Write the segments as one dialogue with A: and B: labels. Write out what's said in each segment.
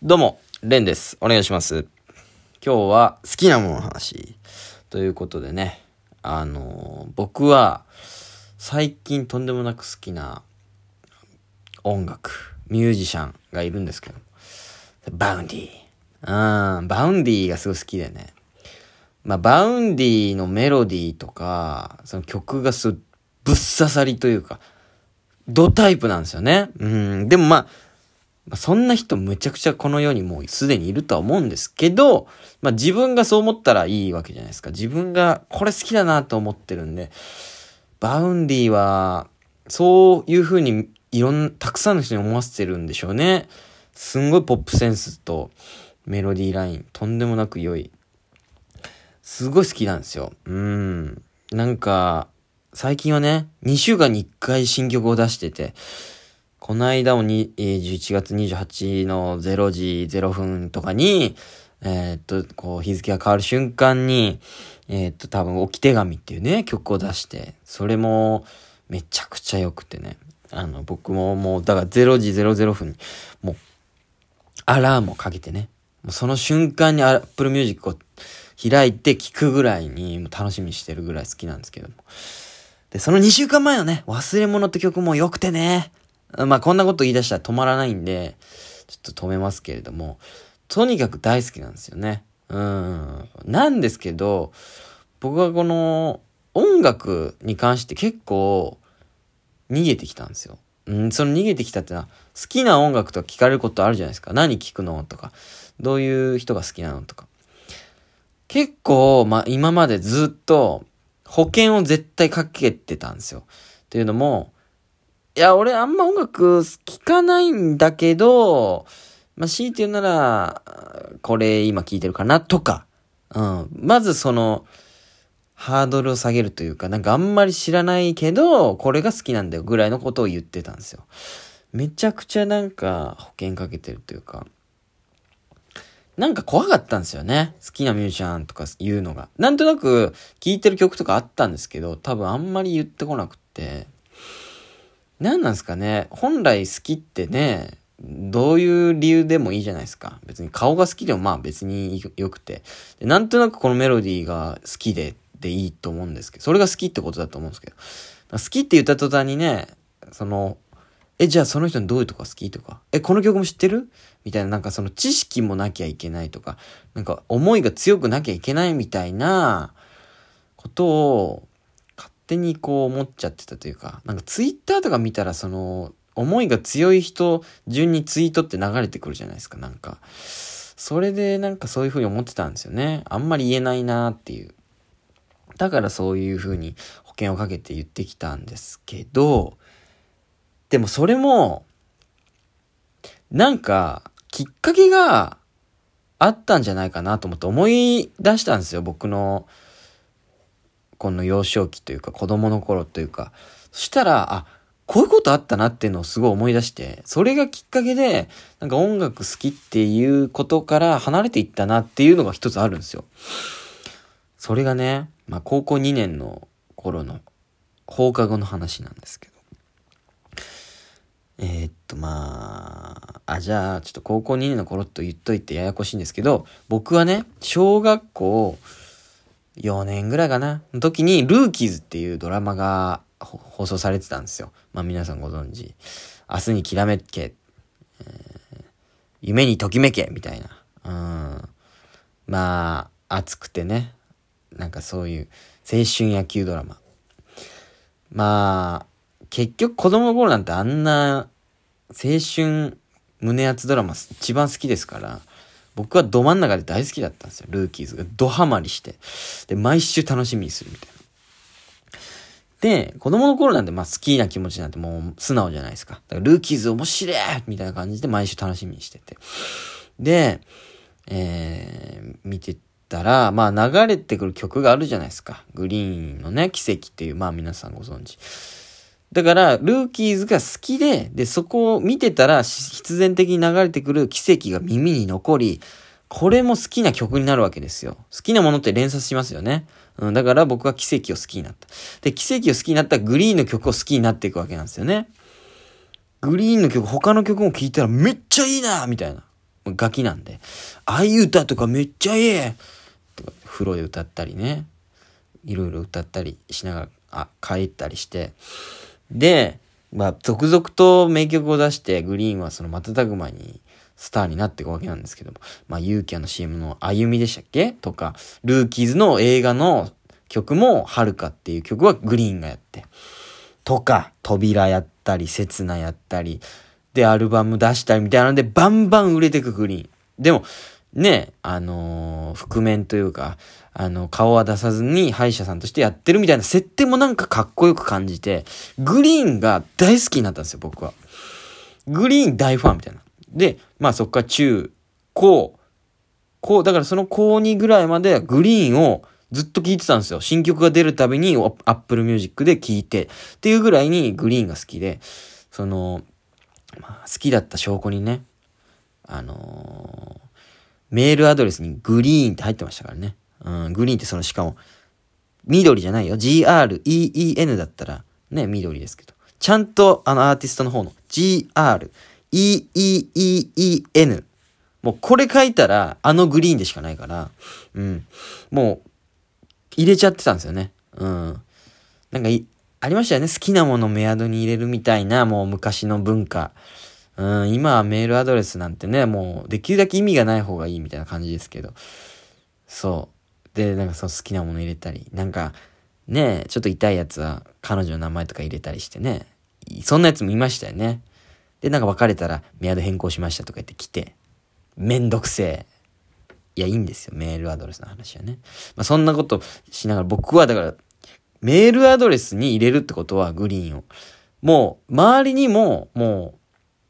A: どうも、レンです。お願いします。今日は好きなものの話。ということでね、あのー僕は最近とんでもなく好きな音楽、ミュージシャンがいるんですけど、 Vaundy。うん、 Vaundy がすごい好きでね。まあ、 Vaundy のメロディーとか、その曲がすぶっ刺さりというか、ドタイプなんですよね。うん、でもまあ、まあ、そんな人むちゃくちゃこの世にもうすでにいるとは思うんですけど、まあ自分がそう思ったらいいわけじゃないですか。自分がこれ好きだなと思ってるんで、 Vaundy は、そういう風にいろんな、たくさんの人に思わせてるんでしょうね。すんごいポップセンスとメロディーライン、とんでもなく良い。すごい好きなんですよ。うん。なんか、最近はね、2週間に1回新曲を出してて、この間もに、えー11月28の0時0分とかに、えーっと、こう日付が変わる瞬間に、えーっと、多分、置き手紙っていうね、曲を出して、それも、めちゃくちゃ良くてね。あの、僕ももう、だから0時00分に、もう、アラームをかけてね。もうその瞬間に Apple Music を開いて聴くぐらいに、もう楽しみにしてるぐらい好きなんですけども。で、その2週間前のね、忘れ物って曲も良くてね。まあこんなこと言い出したら止まらないんで、ちょっと止めますけれども、とにかく大好きなんですよね。うん。なんですけど、僕はこの音楽に関して結構逃げてきたんですよ。うん、その逃げてきたってのは、好きな音楽とか聞かれることあるじゃないですか。何聞くのとか、どういう人が好きなのとか。結構、まあ今までずっと保険を絶対かけてたんですよ。っていうのも、いや、俺あんま音楽聴かないんだけど、まあ、強いて言うなら、これ今聴いてるかなとか、うん。まずその、ハードルを下げるというか、なんかあんまり知らないけど、これが好きなんだよぐらいのことを言ってたんですよ。めちゃくちゃなんか保険かけてるというか、なんか怖かったんですよね。好きなミュージシャンとか言うのが。なんとなく聴いてる曲とかあったんですけど、多分あんまり言ってこなくって、何なんですかね？本来好きってね、どういう理由でもいいじゃないですか。別に顔が好きでもまあ別によくて。なんとなくこのメロディーが好きで、でいいと思うんですけど、それが好きってことだと思うんですけど。好きって言った途端にね、その、え、じゃあその人のどういうとこが好きとか、え、この曲も知ってる？みたいな、なんかその知識もなきゃいけないとか、なんか思いが強くなきゃいけないみたいなことを手にこう思っちゃってたというか、なんかツイッターとか見たらその、思いが強い人順にツイートって流れてくるじゃないですか、なんか。それでなんかそういう風に思ってたんですよね。あんまり言えないなっていう。だからそういう風に保険をかけて言ってきたんですけど、でもそれも、なんか、きっかけがあったんじゃないかなと思って思い出したんですよ、僕の、この幼少期というか子供の頃というか。そしたら、あ、こういうことあったなっていうのをすごい思い出して、それがきっかけで、なんか音楽好きっていうことから離れていったなっていうのが一つあるんですよ。それがね、まあ高校2年の頃の放課後の話なんですけど。えーっと、まあ、あ、じゃあ、ちょっと高校2年の頃と言っといてややこしいんですけど、僕はね、小学校4年ぐらいかな、の時に、ルーキーズっていうドラマが放送されてたんですよ。まあ皆さんご存知。明日にきらめけ、えー夢にときめけ、みたいな。うん。まあ、熱くてね、なんかそういう青春野球ドラマ。まあ、結局子供の頃なんてあんな青春胸熱ドラマ一番好きですから、僕はど真ん中で大好きだったんですよ。ルーキーズがドハマりして。で、毎週楽しみにするみたいな。で、子供の頃なんてまあ好きな気持ちなんてもう素直じゃないですか。だからルーキーズ面白いみたいな感じで毎週楽しみにしてて。で、えー、見てたら、まあ流れてくる曲があるじゃないですか。グリーンのね、奇跡っていう、まあ皆さんご存知。だから、ルーキーズが好きで、で、そこを見てたら、必然的に流れてくる奇跡が耳に残り、これも好きな曲になるわけですよ。好きなものって連鎖しますよね。うん、だから僕は奇跡を好きになった。で、奇跡を好きになったグリーンの曲を好きになっていくわけなんですよね。グリーンの曲、他の曲も聴いたらめっちゃいいなみたいな。ガキなんで、ああいう歌とかめっちゃいいとか、風呂で歌ったりね、いろいろ歌ったりしながら、あ、帰ったりして、で、まあ、続々と名曲を出して、グリーンはその瞬く間にスターになっていくわけなんですけども、まあ、ユーキャの CM の歩みでしたっけ？とか、ルーキーズの映画の曲も、はるかっていう曲はグリーンがやって、とか、扉やったり、刹那やったり、で、アルバム出したりみたいなので、バンバン売れていくグリーン。でも、ね、あのー、覆面というか、あの、顔は出さずに歯医者さんとしてやってるみたいな設定もなんかかっこよく感じて、グリーンが大好きになったんですよ、僕は。グリーン大ファンみたいな。で、まあそっから中、高、高、だからその高2ぐらいまでグリーンをずっと聴いてたんですよ。新曲が出るたびに Apple Music で聴いて、っていうぐらいにグリーンが好きで、その、まあ、好きだった証拠にね、あのー、メールアドレスにグリーンって入ってましたからね。うん、グリーンってそのしかも、緑じゃないよ。G-R-E-E-N だったら、ね、緑ですけど。ちゃんとあのアーティストの方の GREEEN。もうこれ書いたらあのグリーンでしかないから、うん。もう、入れちゃってたんですよね。うん。なんか、ありましたよね。好きなものメアドに入れるみたいな、もう昔の文化。うん、今はメールアドレスなんてね、もうできるだけ意味がない方がいいみたいな感じですけど。そう。で、なんかその好きなもの入れたり、なんか、ねちょっと痛いやつは彼女の名前とか入れたりしてね。そんなやつもいましたよね。で、なんか別れたらメアド変更しましたとか言って来て、めんどくせえ。いや、いいんですよ。メールアドレスの話はね。まあ、そんなことしながら僕はだから、メールアドレスに入れるってことはグリーンを。もう、周りにも、もう、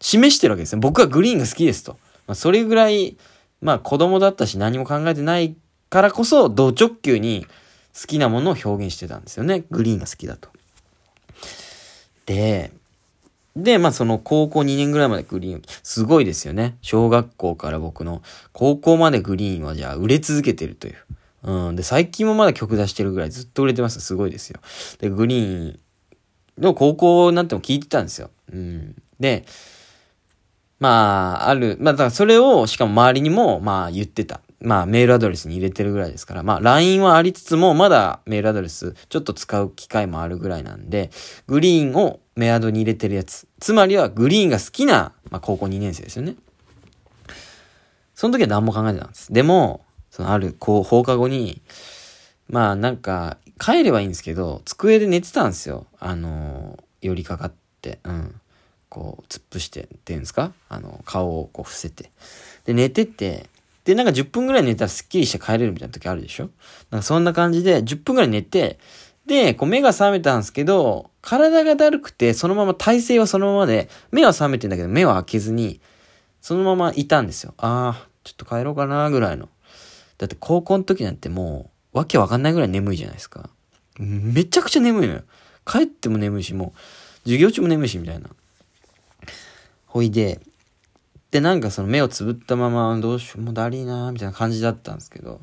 A: 示してるわけですね。僕はグリーンが好きですと。まあ、それぐらい、まあ子供だったし何も考えてないからこそ、同直球に好きなものを表現してたんですよね。グリーンが好きだと。で、で、まあその高校2年ぐらいまでグリーン、すごいですよね。小学校から僕の高校までグリーンはじゃあ売れ続けてるという。うん。で、最近もまだ曲出してるぐらいずっと売れてます。すごいですよ。で、グリーンの高校なんても聞いてたんですよ。うん。で、まあ、ある、まあだからそれをしかも周りにもまあ言ってた。まあメールアドレスに入れてるぐらいですから、まあ LINE はありつつもまだメールアドレスちょっと使う機会もあるぐらいなんで、グリーンをメアドに入れてるやつ。つまりはグリーンが好きな、まあ高校2年生ですよね。その時は何も考えてたんです。でも、そのある、こう、放課後に、まあなんか、帰ればいいんですけど、机で寝てたんですよ。あのー、寄りかかって、うん。こう、突っ伏してっていうんですか？あの、顔をこう伏せて。で、寝てて、で、なんか10分ぐらい寝たらスッキリして帰れるみたいな時あるでしょ？なんかそんな感じで10分ぐらい寝て、で、こう目が覚めたんですけど、体がだるくて、そのまま体勢はそのままで、目は覚めてんだけど、目は開けずに、そのままいたんですよ。ああ、ちょっと帰ろうかな、ぐらいの。だって高校の時なんてもう、わけわかんないぐらい眠いじゃないですか。めちゃくちゃ眠いのよ。帰っても眠いし、もう、授業中も眠いし、みたいな。ほいで、で、なんかその目をつぶったまま、どうしよう、もだりーなーみたいな感じだったんですけど、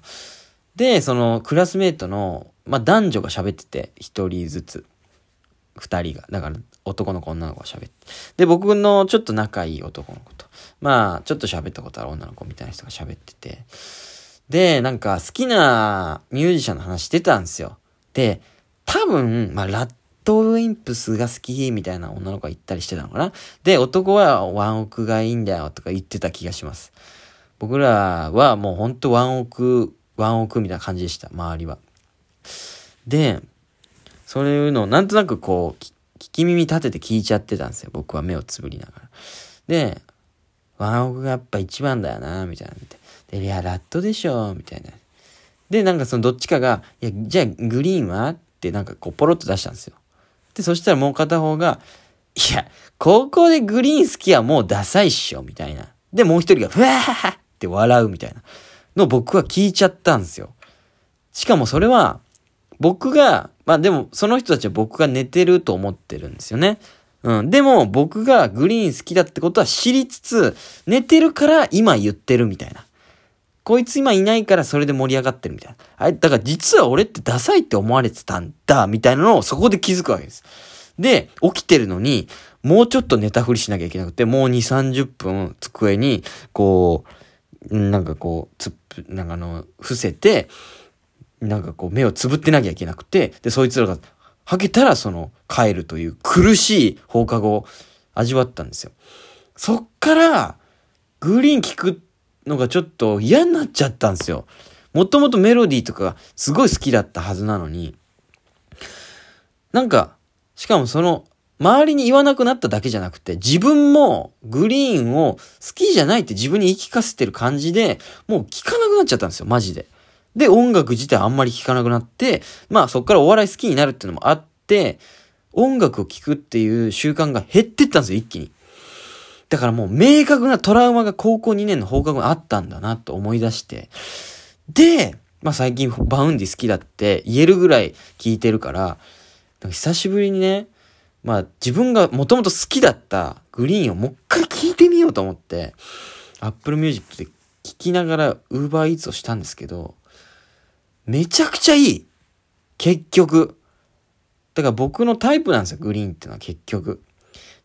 A: で、そのクラスメートの、まあ、男女が喋ってて、一人ずつ。二人が。だから、男の子、女の子が喋って。で、僕のちょっと仲いい男の子と、まあ、ちょっと喋ったことある女の子みたいな人が喋ってて、で、なんか好きなミュージシャンの話してたんですよ。で、多分、まあ、ラットウィンプスが好きみたいな女の子が言ったりしてたのかな。で、男はワンオクがいいんだよとか言ってた気がします。僕らはもうほんとワンオク、ワンオクみたいな感じでした、周りは。で、そういうのをなんとなくこう、聞き耳立てて聞いちゃってたんですよ。僕は目をつぶりながら。で、ワンオクがやっぱ一番だよな、みたいな。で、いや、ラットでしょ、みたいな。で、なんかそのどっちかが、いや、じゃあグリーンは？ってなんかこうポロッと出したんですよ。で、そしたらもう片方が、いや、高校でグリーン好きはもうダサいっしょ、みたいな。で、もう一人が、ふわーって笑うみたいなの僕は聞いちゃったんですよ。しかもそれは、僕が、まあでも、その人たちは僕が寝てると思ってるんですよね。うん。でも、僕がグリーン好きだってことは知りつつ、寝てるから今言ってるみたいな。こいつ今いないからそれで盛り上がってるみたいな。あれ、だから実は俺ってダサいって思われてたんだ、みたいなのをそこで気づくわけです。で、起きてるのに、もうちょっと寝たふりしなきゃいけなくて、もう2、30分机に、こう、なんかこう、つっ、なんかあの、伏せて、なんかこう目をつぶってなきゃいけなくて、で、そいつらが吐けたらその帰るという苦しい放課後を味わったんですよ。そっから、グリーン聞くのがちょっと嫌になっちゃったんですよ。もともとメロディーとかすごい好きだったはずなのに、なんか、しかもその、周りに言わなくなっただけじゃなくて、自分もグリーンを好きじゃないって自分に言い聞かせてる感じで、もう聞かなくなっちゃったんですよ、マジで。で、音楽自体あんまり聴かなくなって、まあそっからお笑い好きになるっていうのもあって、音楽を聴くっていう習慣が減ってったんですよ、一気に。だからもう明確なトラウマが高校2年の放課後にあったんだなと思い出して。で、まあ最近 Vaundy 好きだって言えるぐらい聴いてるから、か久しぶりにね、まあ自分がもともと好きだった GReeeeN をもう一回聴いてみようと思って、Apple Music で聴きながら Uber Eats をしたんですけど、めちゃくちゃいい。結局。だから僕のタイプなんですよ、 GReeeeN っていうのは結局。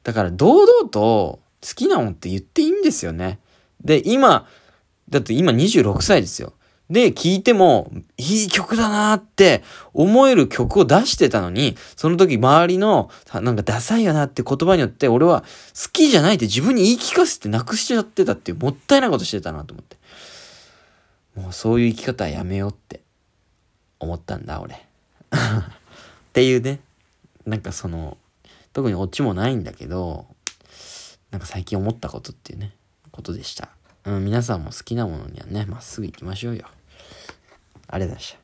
A: だから堂々と好きなもんって言っていいんですよね。で、今、だって今26歳ですよ。で、聴いても、いい曲だなって思える曲を出してたのに、その時周りの、なんかダサいよなって言葉によって、俺は好きじゃないって自分に言い聞かせてなくしちゃってたっていうもったいないことしてたなと思って。もうそういう生き方はやめようって思ったんだ、俺。っていうね。なんかその、特にオチもないんだけど、なんか最近思ったことっていうね、ことでした。うん、皆さんも好きなものにはね、まっすぐ行きましょうよ。ありがとうございました。